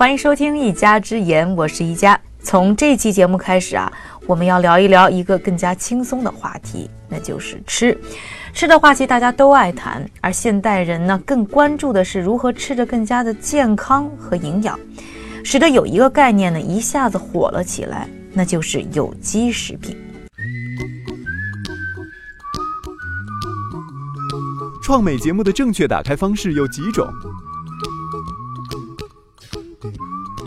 欢迎收听一家之言，我是一家。从这期节目开始啊，我们要聊一聊一个更加轻松的话题，那就是吃。吃的话题大家都爱谈，而现代人呢更关注的是如何吃着更加的健康和营养，使得有一个概念呢一下子火了起来，那就是有机食品。创美节目的正确打开方式有几种？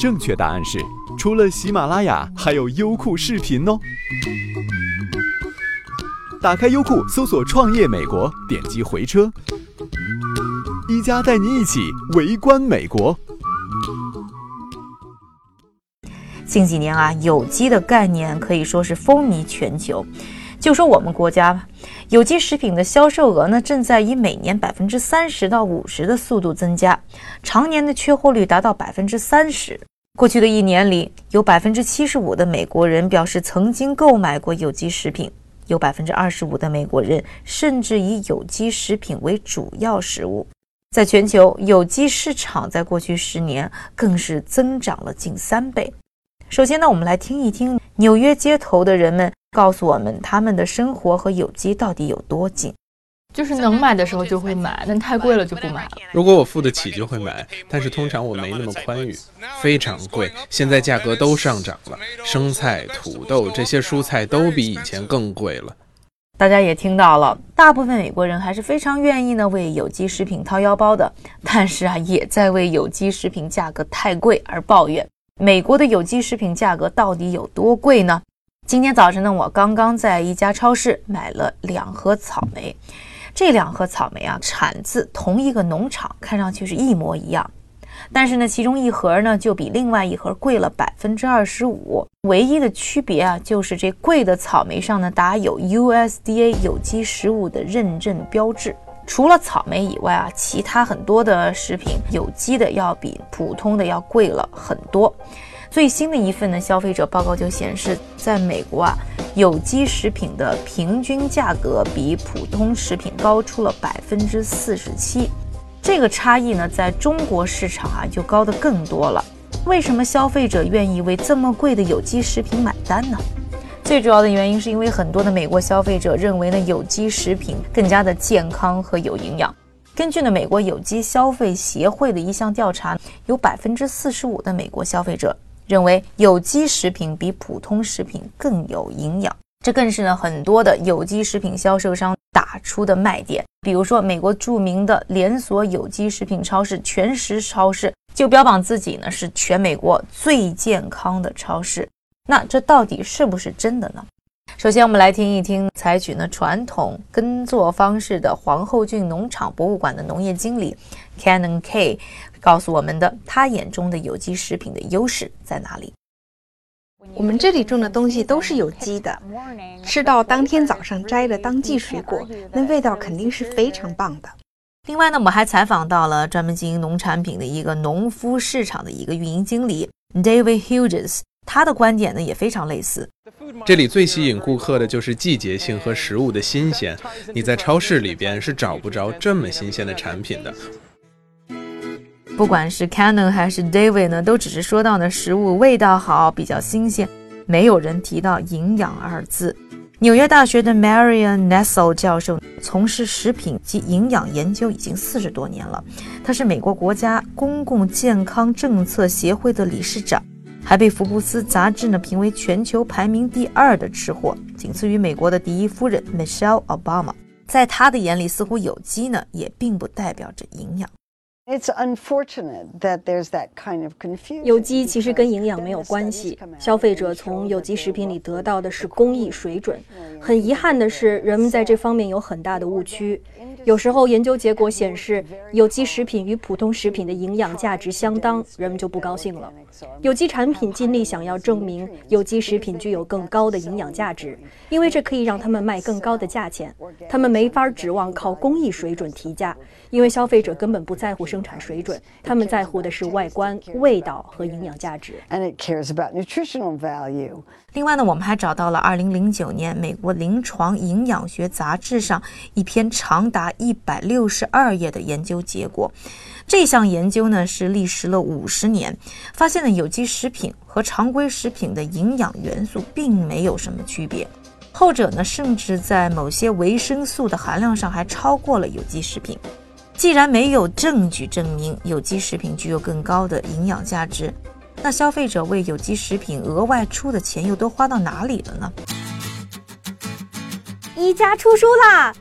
正确答案是，除了喜马拉雅，还有优酷视频哦。打开优酷，搜索“创业美国”，点击回车，一加带你一起围观美国。近几年啊，有机的概念可以说是风靡全球。就说我们国家吧，有机食品的销售额呢，正在以每年百分之三十到五十的速度增加，常年的缺货率达到百分之三十。过去的一年里，有百分之七十五的美国人表示曾经购买过有机食品，有百分之二十五的美国人甚至以有机食品为主要食物。在全球，有机市场在过去十年更是增长了近三倍。首先呢，我们来听一听纽约街头的人们告诉我们，他们的生活和有机到底有多近。就是能买的时候就会买，但太贵了就不买了。如果我付得起就会买，但是通常我没那么宽裕，非常贵。现在价格都上涨了，生菜、土豆这些蔬菜都比以前更贵了。大家也听到了，大部分美国人还是非常愿意呢为有机食品掏腰包的，但是啊，也在为有机食品价格太贵而抱怨。美国的有机食品价格到底有多贵呢？今天早晨呢，我刚刚在一家超市买了两盒草莓。这两盒草莓啊，产自同一个农场，看上去是一模一样，但是呢，其中一盒呢就比另外一盒贵了百分之二十五。唯一的区别啊，就是这贵的草莓上呢打有 USDA 有机食物的认证标志。除了草莓以外啊，其他很多的食品有机的要比普通的要贵了很多。最新的一份呢消费者报告就显示，在美国啊，有机食品的平均价格比普通食品高出了百分之四十七。这个差异呢，在中国市场啊就高得更多了。为什么消费者愿意为这么贵的有机食品买单呢？最主要的原因是因为很多的美国消费者认为呢，有机食品更加的健康和有营养。根据呢美国有机消费协会的一项调查，有百分之四十五的美国消费者。认为有机食品比普通食品更有营养，这更是呢很多的有机食品销售商打出的卖点。比如说，美国著名的连锁有机食品超市全食超市就标榜自己呢是全美国最健康的超市。那这到底是不是真的呢？首先，我们来听一听采取呢传统耕作方式的皇后郡农场博物馆的农业经理 Canon K 告诉我们的，他眼中的有机食品的优势在哪里？我们这里种的东西都是有机的，吃到当天早上摘的当季水果，那味道肯定是非常棒的。另外呢，我们还采访到了专门经营农产品的一个农夫市场的一个运营经理 David Hughes。他的观点呢也非常类似。这里最吸引顾客的就是季节性和食物的新鲜，你在超市里边是找不着这么新鲜的产品的。不管是 Canon 还是 David 呢，都只是说到呢食物味道好，比较新鲜，没有人提到营养二字。纽约大学的 Marian Nessel 教授从事食品及营养研究已经四十多年了，他是美国国家公共健康政策协会的理事长。还被福布斯杂志呢评为全球排名第二的吃货，仅次于美国的第一夫人 Michelle Obama。在他的眼里，似乎有机呢也并不代表着营养。It's unfortunate that there's that kind of confusion. 有机其实跟营养没有关系，消费者从有机食品里得到的是工艺水准。很遗憾的是，人们在这方面有很大的误区。有时候研究结果显示，有机食品与普通食品的营养价值相当，人们就不高兴了。有机产品尽力想要证明有机食品具有更高的营养价值，因为这可以让他们卖更高的价钱。他们没法指望靠工艺水准提价，因为消费者根本不在乎生产水准，他们在乎的是外观、味道和营养价值。And it cares about nutritional value. 另外呢，我们还找到了2009年美国临床营养学杂志上一篇长达162页的研究结果。这项研究呢是历时了五十年，发现了有机食品和常规食品的营养元素并没有什么区别，后者呢甚至在某些维生素的含量上还超过了有机食品。既然没有证据证明有机食品具有更高的营养价值，那消费者为有机食品额外出的钱又都花到哪里了呢？一家出书啦！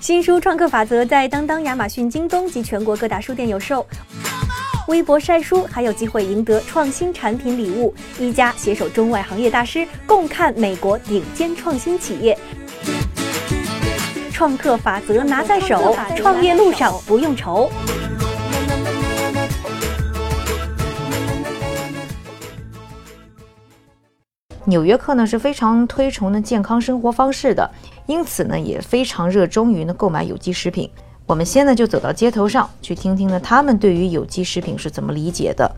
新书《创客法则》在当当、亚马逊、京东及全国各大书店有售。微博晒书还有机会赢得创新产品礼物。一家携手中外行业大师，共看美国顶尖创新企业。创客法则拿在手，创业路上不用愁。纽约客呢是非常推崇呢健康生活方式的，因此呢也非常热衷于呢购买有机食品。我们现在就走到街头上去听听呢他们对于有机食品是怎么理解的。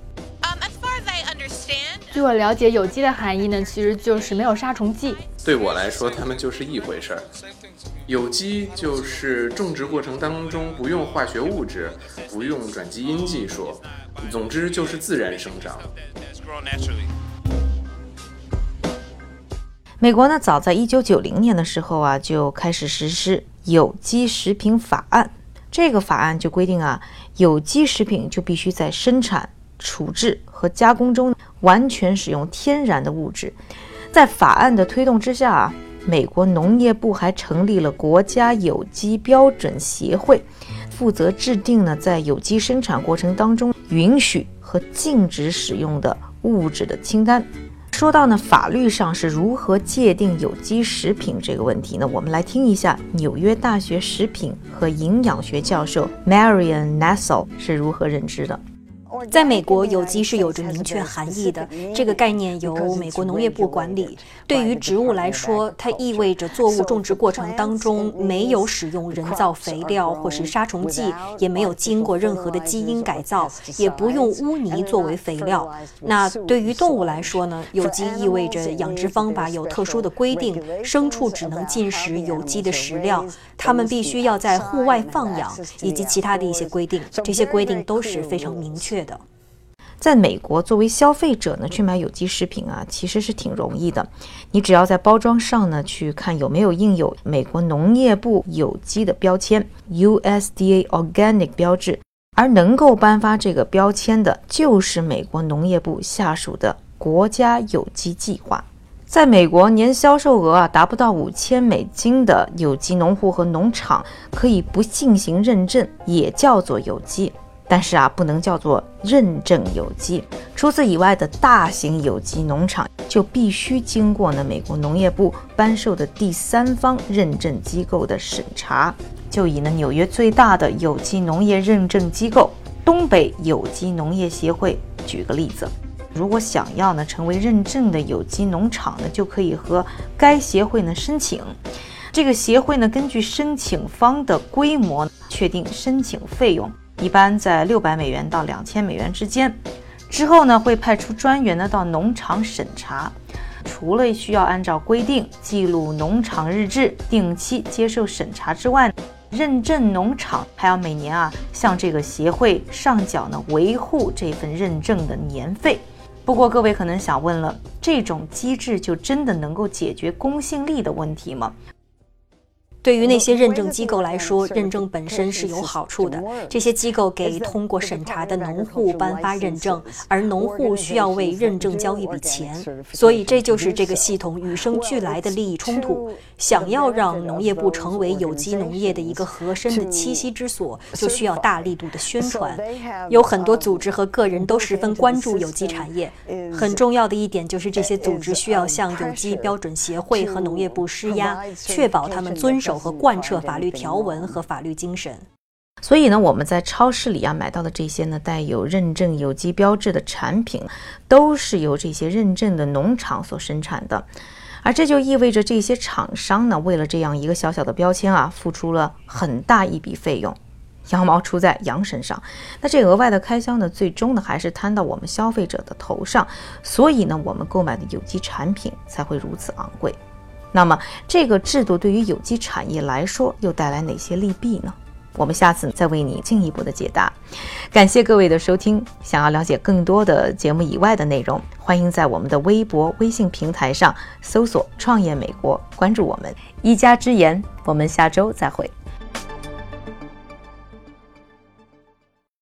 据我了解，有机的含义呢其实就是没有杀虫剂。对我来说，它们就是一回事儿。有机就是种植过程当中不用化学物质，不用转基因技术，总之就是自然生长。美国呢，早在一九九零年的时候啊，就开始实施有机食品法案。这个法案就规定啊，有机食品就必须在生产、处置和加工中完全使用天然的物质。在法案的推动之下啊，美国农业部还成立了国家有机标准协会，负责制定呢在有机生产过程当中允许和禁止使用的物质的清单。说到呢，法律上是如何界定有机食品这个问题呢？我们来听一下纽约大学食品和营养学教授 Marian Nassau 是如何认知的。在美国，有机是有着明确含义的。这个概念由美国农业部管理。对于植物来说，它意味着作物种植过程当中没有使用人造肥料或是杀虫剂，也没有经过任何的基因改造，也不用污泥作为肥料。那对于动物来说呢？有机意味着养殖方法有特殊的规定，牲畜只能进食有机的食料，它们必须要在户外放养，以及其他的一些规定。这些规定都是非常明确的。在美国，作为消费者呢，去买有机食品啊，其实是挺容易的。你只要在包装上呢，去看有没有印有美国农业部有机的标签 （USDA Organic） 标志，而能够颁发这个标签的，就是美国农业部下属的国家有机计划。在美国，年销售额啊达不到五千美金的有机农户和农场，可以不进行认证，也叫做有机。但是啊，不能叫做认证有机。除此以外的大型有机农场就必须经过呢美国农业部颁授的第三方认证机构的审查。就以呢纽约最大的有机农业认证机构东北有机农业协会举个例子，如果想要呢成为认证的有机农场呢，就可以和该协会呢申请。这个协会呢根据申请方的规模确定申请费用。一般在六百美元到两千美元之间，之后呢会派出专员呢到农场审查。除了需要按照规定记录农场日志、定期接受审查之外，认证农场还要每年啊向这个协会上缴呢维护这份认证的年费。不过各位可能想问了，这种机制就真的能够解决公信力的问题吗？对于那些认证机构来说，认证本身是有好处的。这些机构给通过审查的农户颁发认证，而农户需要为认证交一笔钱。所以，这就是这个系统与生俱来的利益冲突。想要让农业部成为有机农业的一个合身的栖息之所，就需要大力度的宣传。有很多组织和个人都十分关注有机产业。很重要的一点就是，这些组织需要向有机标准协会和农业部施压，确保他们遵守。和贯彻法律条文和法律精神，所以呢，我们在超市里啊买到的这些呢带有认证有机标志的产品，都是由这些认证的农场所生产的，而这就意味着这些厂商呢，为了这样一个小小的标签啊，付出了很大一笔费用。羊毛出在羊身上，那这额外的开销呢，最终呢还是摊到我们消费者的头上，所以呢，我们购买的有机产品才会如此昂贵。那么，这个制度对于有机产业来说又带来哪些利弊呢？我们下次再为你进一步的解答。感谢各位的收听。想要了解更多的节目以外的内容，欢迎在我们的微博、微信平台上搜索“创业美国”，关注我们一家之言。我们下周再会。